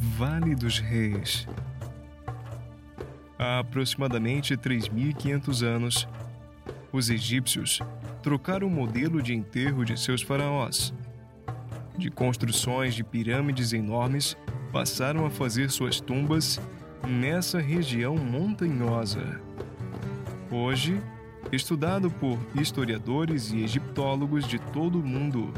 Vale dos Reis. Há aproximadamente 3.500 anos, os egípcios trocaram o modelo de enterro de seus faraós. De construções de pirâmides enormes, passaram a fazer suas tumbas nessa região montanhosa. Hoje, estudado por historiadores e egiptólogos de todo o mundo.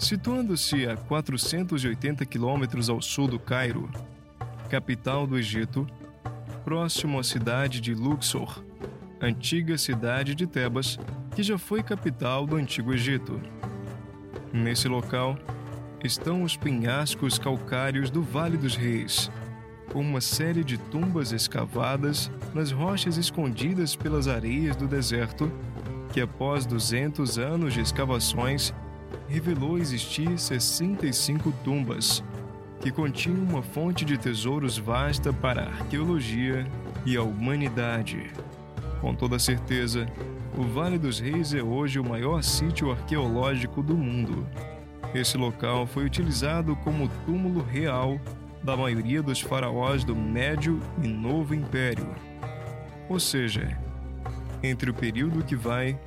Situando-se a 480 quilômetros ao sul do Cairo, capital do Egito, próximo à cidade de Luxor, antiga cidade de Tebas, que já foi capital do Antigo Egito. Nesse local estão os penhascos calcários do Vale dos Reis, com uma série de tumbas escavadas nas rochas escondidas pelas areias do deserto, que após 200 anos de escavações revelou existir 65 tumbas, que continham uma fonte de tesouros vasta para a arqueologia e a humanidade. Com toda certeza, o Vale dos Reis é hoje o maior sítio arqueológico do mundo. Esse local foi utilizado como túmulo real da maioria dos faraós do Médio e Novo Império. Ou seja, entre o período que vai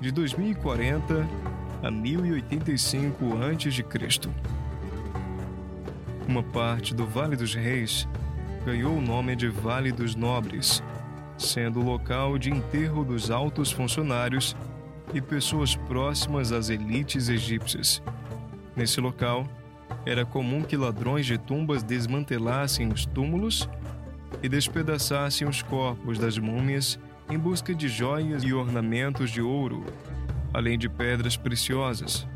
de 2040 a 1085 a.C. Uma parte do Vale dos Reis ganhou o nome de Vale dos Nobres, sendo o local de enterro dos altos funcionários e pessoas próximas às elites egípcias. Nesse local, era comum que ladrões de tumbas desmantelassem os túmulos e despedaçassem os corpos das múmias em busca de joias e ornamentos de ouro, além de pedras preciosas.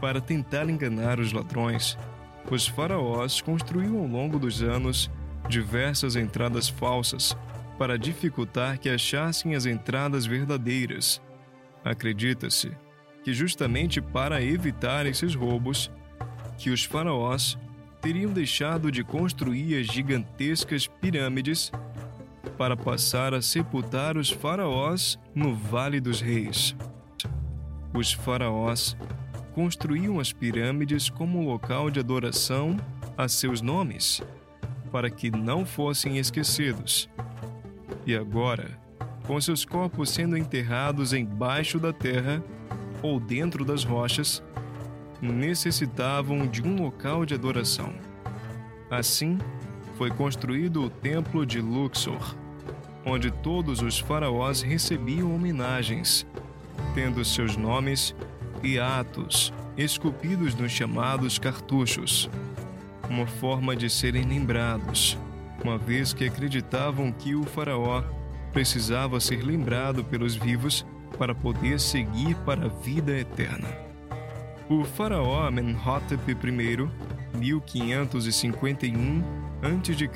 Para tentar enganar os ladrões, os faraós construíram ao longo dos anos diversas entradas falsas para dificultar que achassem as entradas verdadeiras. Acredita-se que, justamente para evitar esses roubos, que os faraós teriam deixado de construir as gigantescas pirâmides para passar a sepultar os faraós no Vale dos Reis. Os faraós construíam as pirâmides como local de adoração a seus nomes, para que não fossem esquecidos. E agora, com seus corpos sendo enterrados embaixo da terra ou dentro das rochas, necessitavam de um local de adoração. Assim, foi construído o Templo de Luxor, onde todos os faraós recebiam homenagens, tendo seus nomes e atos esculpidos nos chamados cartuchos, uma forma de serem lembrados, uma vez que acreditavam que o faraó precisava ser lembrado pelos vivos para poder seguir para a vida eterna. O faraó Amenhotep I, 1551 a.C.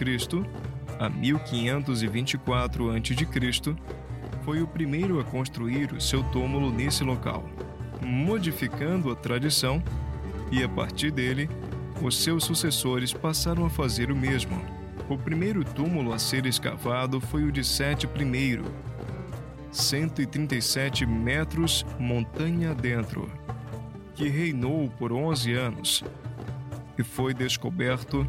a 1524 a.C., foi o primeiro a construir o seu túmulo nesse local, modificando a tradição, e a partir dele, os seus sucessores passaram a fazer o mesmo. O primeiro túmulo a ser escavado foi o de Sete I, 137 metros montanha dentro que reinou por 11 anos e foi descoberto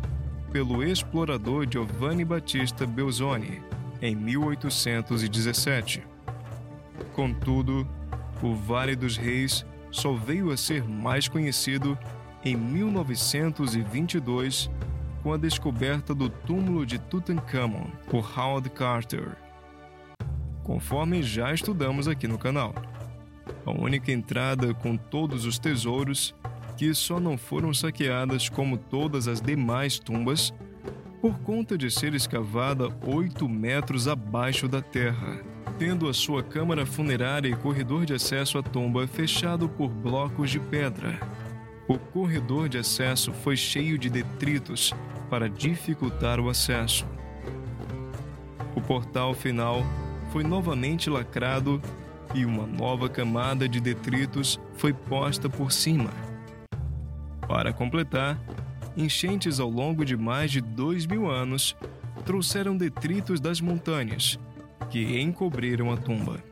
pelo explorador Giovanni Battista Belzoni em 1817. Contudo, o Vale dos Reis só veio a ser mais conhecido em 1922 com a descoberta do túmulo de Tutankhamon por Howard Carter, conforme já estudamos aqui no canal. A única entrada com todos os tesouros, que só não foram saqueadas como todas as demais tumbas, por conta de ser escavada oito metros abaixo da terra, tendo a sua câmara funerária e corredor de acesso à tumba fechado por blocos de pedra. O corredor de acesso foi cheio de detritos para dificultar o acesso. O portal final foi novamente lacrado e uma nova camada de detritos foi posta por cima. Para completar, enchentes ao longo de mais de dois mil anos trouxeram detritos das montanhas, que encobriram a tumba.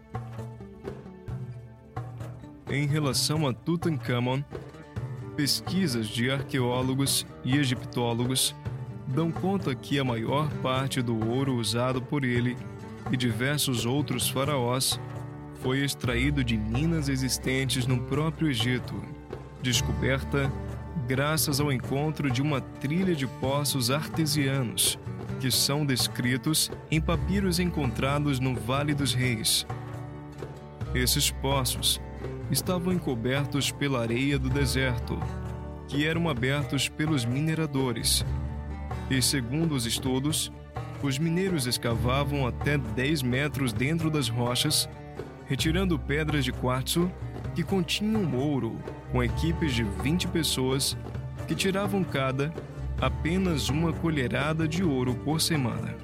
Em relação a Tutankhamon, Pesquisas de arqueólogos e egiptólogos dão conta que a maior parte do ouro usado por ele e diversos outros faraós foi extraído de minas existentes no próprio Egito, descoberta graças ao encontro de uma trilha de poços artesianos, que são descritos em papiros encontrados no Vale dos Reis. Esses poços estavam encobertos pela areia do deserto, que eram abertos pelos mineradores. E segundo os estudos, os mineiros escavavam até 10 metros dentro das rochas retirando pedras de quartzo que continham ouro, com equipes de 20 pessoas que tiravam cada apenas uma colherada de ouro por semana.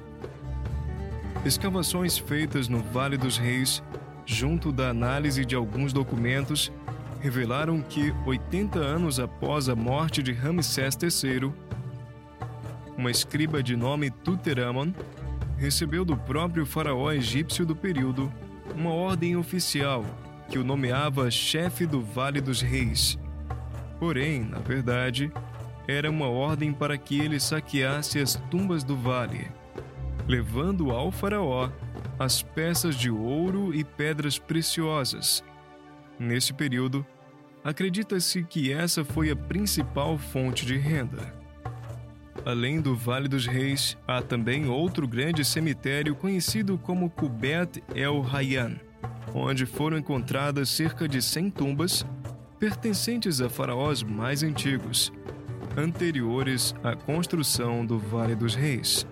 Escavações feitas no Vale dos Reis, junto da análise de alguns documentos, revelaram que 80 anos após a morte de Ramsés III, uma escriba de nome Tuteramon recebeu do próprio faraó egípcio do período uma ordem oficial que o nomeava chefe do Vale dos Reis. Porém, na verdade, era uma ordem para que ele saqueasse as tumbas do vale, levando ao faraó as peças de ouro e pedras preciosas. Nesse período, acredita-se que essa foi a principal fonte de renda. Além do Vale dos Reis, há também outro grande cemitério conhecido como Kubet El Hayyan, onde foram encontradas cerca de 100 tumbas pertencentes a faraós mais antigos, anteriores à construção do Vale dos Reis.